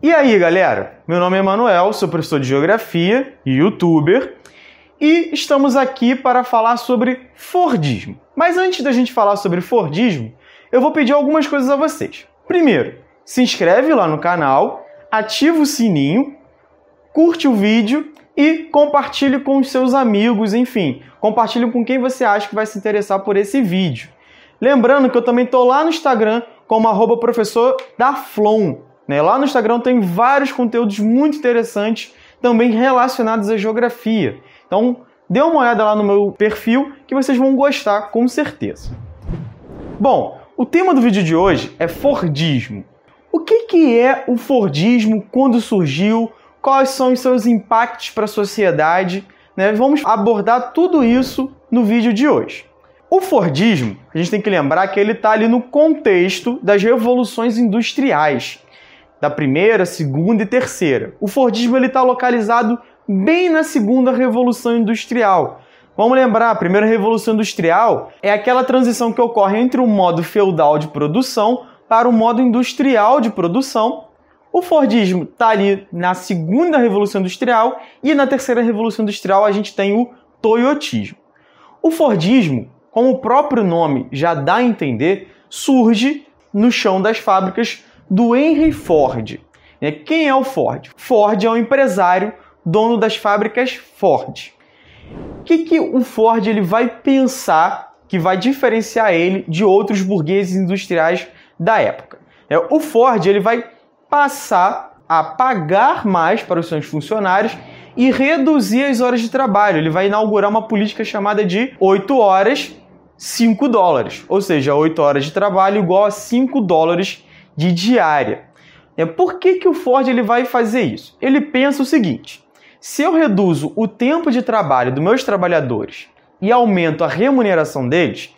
E aí, galera? Meu nome é Manuel, sou professor de Geografia e youtuber, e estamos aqui para falar sobre Fordismo. Mas antes da gente falar sobre Fordismo, eu vou pedir algumas coisas a vocês. Primeiro, se inscreve lá no canal, ativa o sininho, curte o vídeo e compartilhe com os seus amigos, enfim, compartilhe com quem você acha que vai se interessar por esse vídeo. Lembrando que eu também estou lá no Instagram como arroba professor da Flon. Né? Lá no Instagram tem vários conteúdos muito interessantes, também relacionados à geografia. Então, dê uma olhada lá no meu perfil que vocês vão gostar com certeza. Bom, o tema do vídeo de hoje é Fordismo. O que, que é o Fordismo, quando surgiu, quais são os seus impactos para a sociedade? Né? Vamos abordar tudo isso no vídeo de hoje. O Fordismo, a gente tem que lembrar que ele está ali no contexto das revoluções industriais da primeira, segunda e terceira. O Fordismo está localizado bem na segunda revolução industrial. Vamos lembrar, a primeira revolução industrial é aquela transição que ocorre entre o modo feudal de produção para o modo industrial de produção. O Fordismo está ali na segunda revolução industrial e na terceira revolução industrial a gente tem o Toyotismo. O Fordismo, como o próprio nome já dá a entender, surge no chão das fábricas do Henry Ford. Né? Quem é o Ford? Ford é um empresário, dono das fábricas Ford. O que, que o Ford ele vai pensar que vai diferenciar ele de outros burgueses industriais da época? É, o Ford ele vai passar a pagar mais para os seus funcionários e reduzir as horas de trabalho. Ele vai inaugurar uma política chamada de 8 horas, 5 dólares. Ou seja, 8 horas de trabalho igual a 5 dólares de diária. É, por que, que o Ford ele vai fazer isso? Ele pensa o seguinte: se eu reduzo o tempo de trabalho dos meus trabalhadores e aumento a remuneração deles,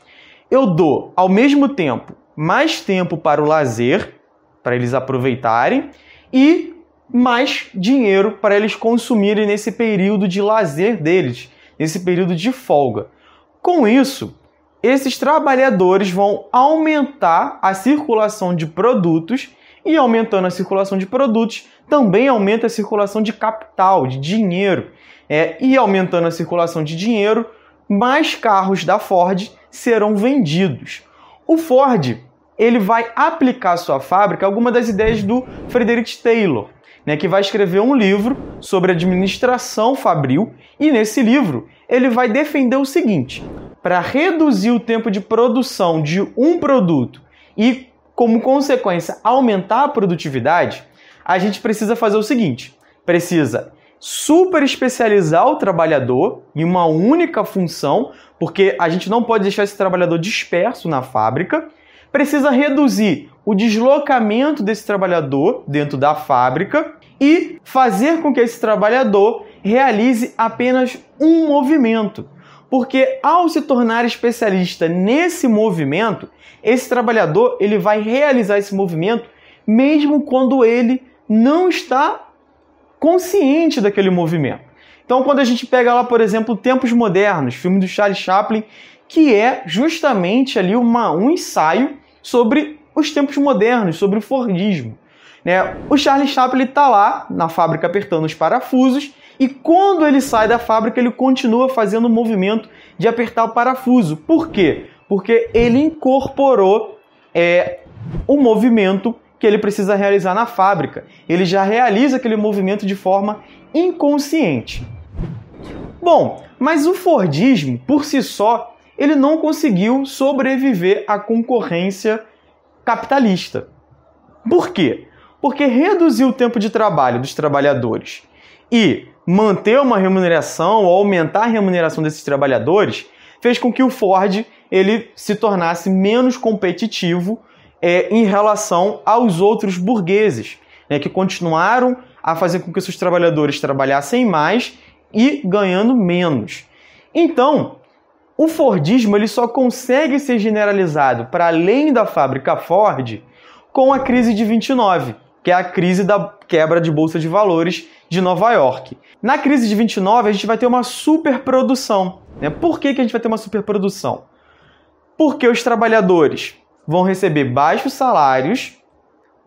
eu dou ao mesmo tempo mais tempo para o lazer, para eles aproveitarem, e mais dinheiro para eles consumirem nesse período de lazer deles, nesse período de folga. Com isso, esses trabalhadores vão aumentar a circulação de produtos e aumentando a circulação de produtos, também aumenta a circulação de capital, de dinheiro. É, e aumentando a circulação de dinheiro, mais carros da Ford serão vendidos. O Ford ele vai aplicar à sua fábrica alguma das ideias do Frederick Taylor, né, que vai escrever um livro sobre administração fabril, e nesse livro ele vai defender o seguinte: para reduzir o tempo de produção de um produto e, como consequência, aumentar a produtividade, a gente precisa fazer o seguinte: precisa super especializar o trabalhador em uma única função, porque a gente não pode deixar esse trabalhador disperso na fábrica. Precisa reduzir o deslocamento desse trabalhador dentro da fábrica e fazer com que esse trabalhador realize apenas um movimento. Porque ao se tornar especialista nesse movimento, esse trabalhador ele vai realizar esse movimento mesmo quando ele não está consciente daquele movimento. Então, quando a gente pega lá, por exemplo, Tempos Modernos, filme do Charles Chaplin, que é justamente ali uma, um ensaio sobre os tempos modernos, sobre o Fordismo. Né? O Charles Chaplin está lá na fábrica apertando os parafusos e quando ele sai da fábrica, ele continua fazendo o movimento de apertar o parafuso. Por quê? Porque ele incorporou é, o movimento que ele precisa realizar na fábrica. Ele já realiza aquele movimento de forma inconsciente. Bom, mas o Fordismo, por si só, ele não conseguiu sobreviver à concorrência capitalista. Por quê? Porque reduzir o tempo de trabalho dos trabalhadores e manter uma remuneração ou aumentar a remuneração desses trabalhadores fez com que o Ford ele se tornasse menos competitivo é, em relação aos outros burgueses, né, que continuaram a fazer com que seus trabalhadores trabalhassem mais e ganhando menos. Então, o Fordismo ele só consegue ser generalizado para além da fábrica Ford com a crise de 29, que é a crise da quebra de bolsa de valores de Nova York. Na crise de 29, a gente vai ter uma superprodução. Né? Por que, que a gente vai ter uma superprodução? Porque os trabalhadores vão receber baixos salários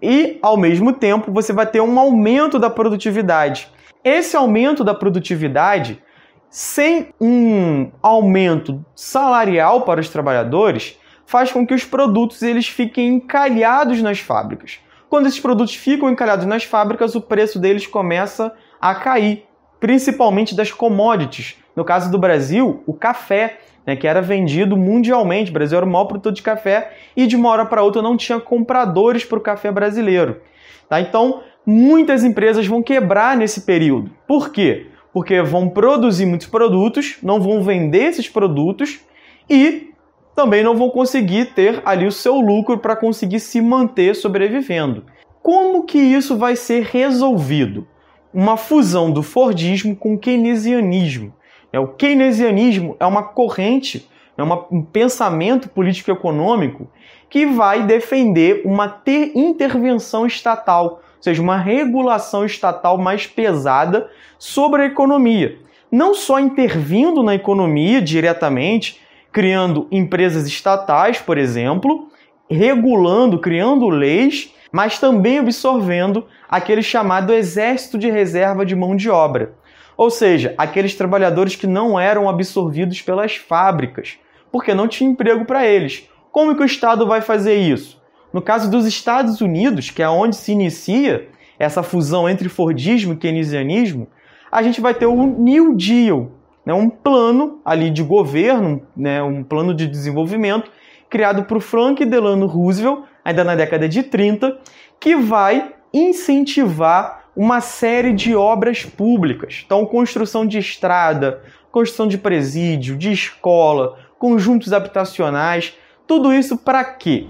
e, ao mesmo tempo, você vai ter um aumento da produtividade. Esse aumento da produtividade, sem um aumento salarial para os trabalhadores, faz com que os produtos eles fiquem encalhados nas fábricas. Quando esses produtos ficam encalhados nas fábricas, o preço deles começa a cair, principalmente das commodities. No caso do Brasil, o café, né, que era vendido mundialmente. O Brasil era o maior produtor de café e de uma hora para outra não tinha compradores para o café brasileiro. Tá? Então, muitas empresas vão quebrar nesse período. Por quê? Porque vão produzir muitos produtos, não vão vender esses produtos e também não vão conseguir ter ali o seu lucro para conseguir se manter sobrevivendo. Como que isso vai ser resolvido? Uma fusão do Fordismo com o keynesianismo. É, o keynesianismo é uma corrente, é um pensamento político-econômico que vai defender uma intervenção estatal, ou seja, uma regulação estatal mais pesada sobre a economia. Não só intervindo na economia diretamente, criando empresas estatais, por exemplo, regulando, criando leis, mas também absorvendo aquele chamado exército de reserva de mão de obra. Ou seja, aqueles trabalhadores que não eram absorvidos pelas fábricas, porque não tinha emprego para eles. Como que o Estado vai fazer isso? No caso dos Estados Unidos, que é onde se inicia essa fusão entre Fordismo e keynesianismo, a gente vai ter o New Deal, né, um plano ali de governo, né, um plano de desenvolvimento criado por Frank Delano Roosevelt, ainda na década de 30, que vai incentivar uma série de obras públicas. Então, construção de estrada, construção de presídio, de escola, conjuntos habitacionais, tudo isso para quê?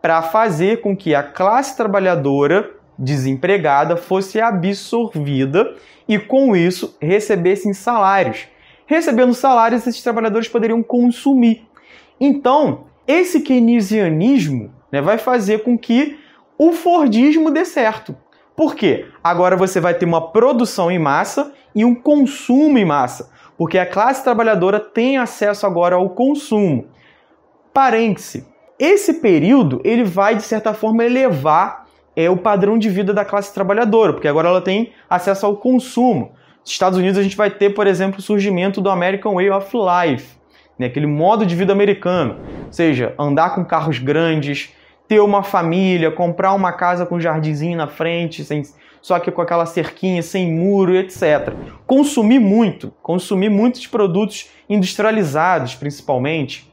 Para fazer com que a classe trabalhadora desempregada fosse absorvida e com isso recebessem salários recebendo salários, esses trabalhadores poderiam consumir. Então, esse keynesianismo né, vai fazer com que o Fordismo dê certo. Por quê? Agora você vai ter uma produção em massa e um consumo em massa, porque a classe trabalhadora tem acesso agora ao consumo. Parêntese. Esse período ele vai de certa forma elevar é, o padrão de vida da classe trabalhadora, porque agora ela tem acesso ao consumo. Estados Unidos a gente vai ter, por exemplo, o surgimento do American Way of Life, né? aquele modo de vida americano, ou seja, andar com carros grandes, ter uma família, comprar uma casa com jardinzinho na frente, sem, só que com aquela cerquinha, sem muro, etc. Consumir muito, consumir muitos produtos industrializados, principalmente.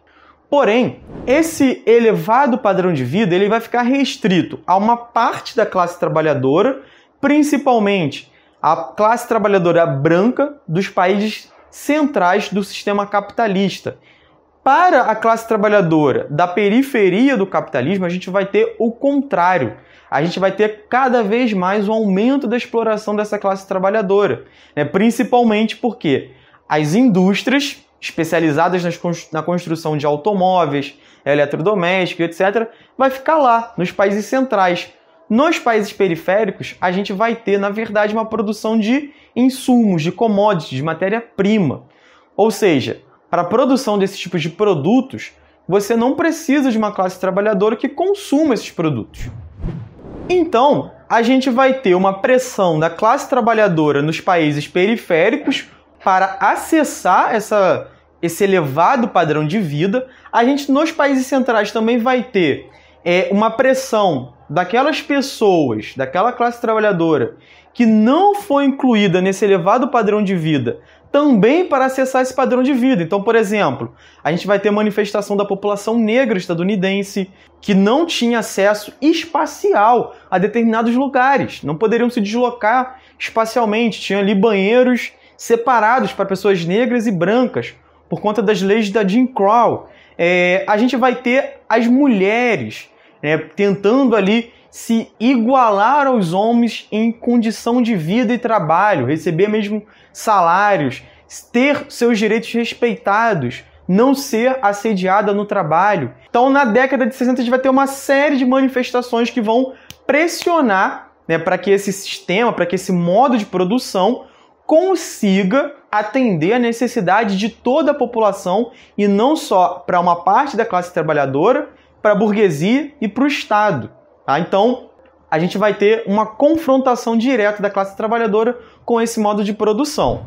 Porém, esse elevado padrão de vida ele vai ficar restrito a uma parte da classe trabalhadora, principalmente a classe trabalhadora branca dos países centrais do sistema capitalista. Para a classe trabalhadora da periferia do capitalismo, a gente vai ter o contrário. A gente vai ter cada vez mais um aumento da exploração dessa classe trabalhadora, né? principalmente porque as indústrias especializadas na construção de automóveis, eletrodomésticos, etc., vai ficar lá, nos países centrais, nos países periféricos, a gente vai ter, na verdade, uma produção de insumos, de commodities, de matéria-prima. Ou seja, para a produção desses tipos de produtos, você não precisa de uma classe trabalhadora que consuma esses produtos. Então, a gente vai ter uma pressão da classe trabalhadora nos países periféricos para acessar essa, esse elevado padrão de vida. A gente, nos países centrais, também vai ter é, uma pressão daquelas pessoas, daquela classe trabalhadora que não foi incluída nesse elevado padrão de vida, também para acessar esse padrão de vida. Então, por exemplo, a gente vai ter manifestação da população negra estadunidense que não tinha acesso espacial a determinados lugares, não poderiam se deslocar espacialmente, tinha ali banheiros separados para pessoas negras e brancas por conta das leis da Jim Crow. É, a gente vai ter as mulheres né, tentando ali se igualar aos homens em condição de vida e trabalho, receber mesmo salários, ter seus direitos respeitados, não ser assediada no trabalho. Então, na década de 60, a gente vai ter uma série de manifestações que vão pressionar né, para que esse sistema, para que esse modo de produção consiga atender a necessidade de toda a população e não só para uma parte da classe trabalhadora, para a burguesia e para o Estado. Tá? Então, a gente vai ter uma confrontação direta da classe trabalhadora com esse modo de produção.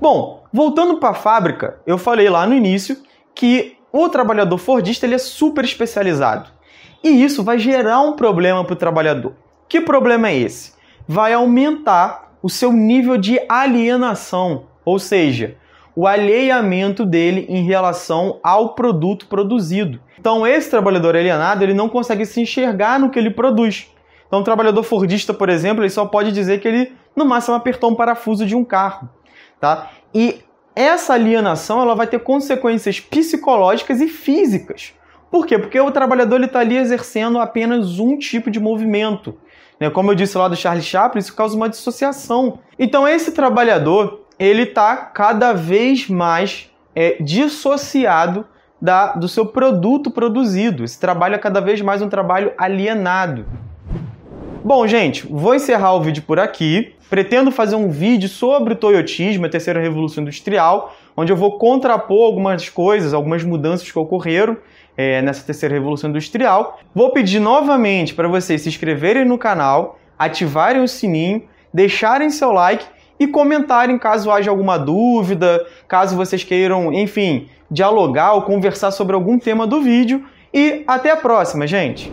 Bom, voltando para a fábrica, eu falei lá no início que o trabalhador fordista ele é super especializado. E isso vai gerar um problema para o trabalhador. Que problema é esse? Vai aumentar o seu nível de alienação, ou seja, o alheamento dele em relação ao produto produzido. Então, esse trabalhador alienado ele não consegue se enxergar no que ele produz. Então, o trabalhador fordista, por exemplo, ele só pode dizer que ele, no máximo, apertou um parafuso de um carro. Tá? E essa alienação ela vai ter consequências psicológicas e físicas. Por quê? Porque o trabalhador está ali exercendo apenas um tipo de movimento. Né? Como eu disse lá do Charles Chaplin, isso causa uma dissociação. Então, esse trabalhador ele está cada vez mais é, dissociado da, do seu produto produzido. Esse trabalho é cada vez mais um trabalho alienado. Bom, gente, vou encerrar o vídeo por aqui. Pretendo fazer um vídeo sobre o toyotismo, a terceira revolução industrial, onde eu vou contrapor algumas coisas, algumas mudanças que ocorreram é, nessa terceira revolução industrial. Vou pedir novamente para vocês se inscreverem no canal, ativarem o sininho, deixarem seu like e comentarem caso haja alguma dúvida, caso vocês queiram, enfim, dialogar ou conversar sobre algum tema do vídeo. E até a próxima, gente!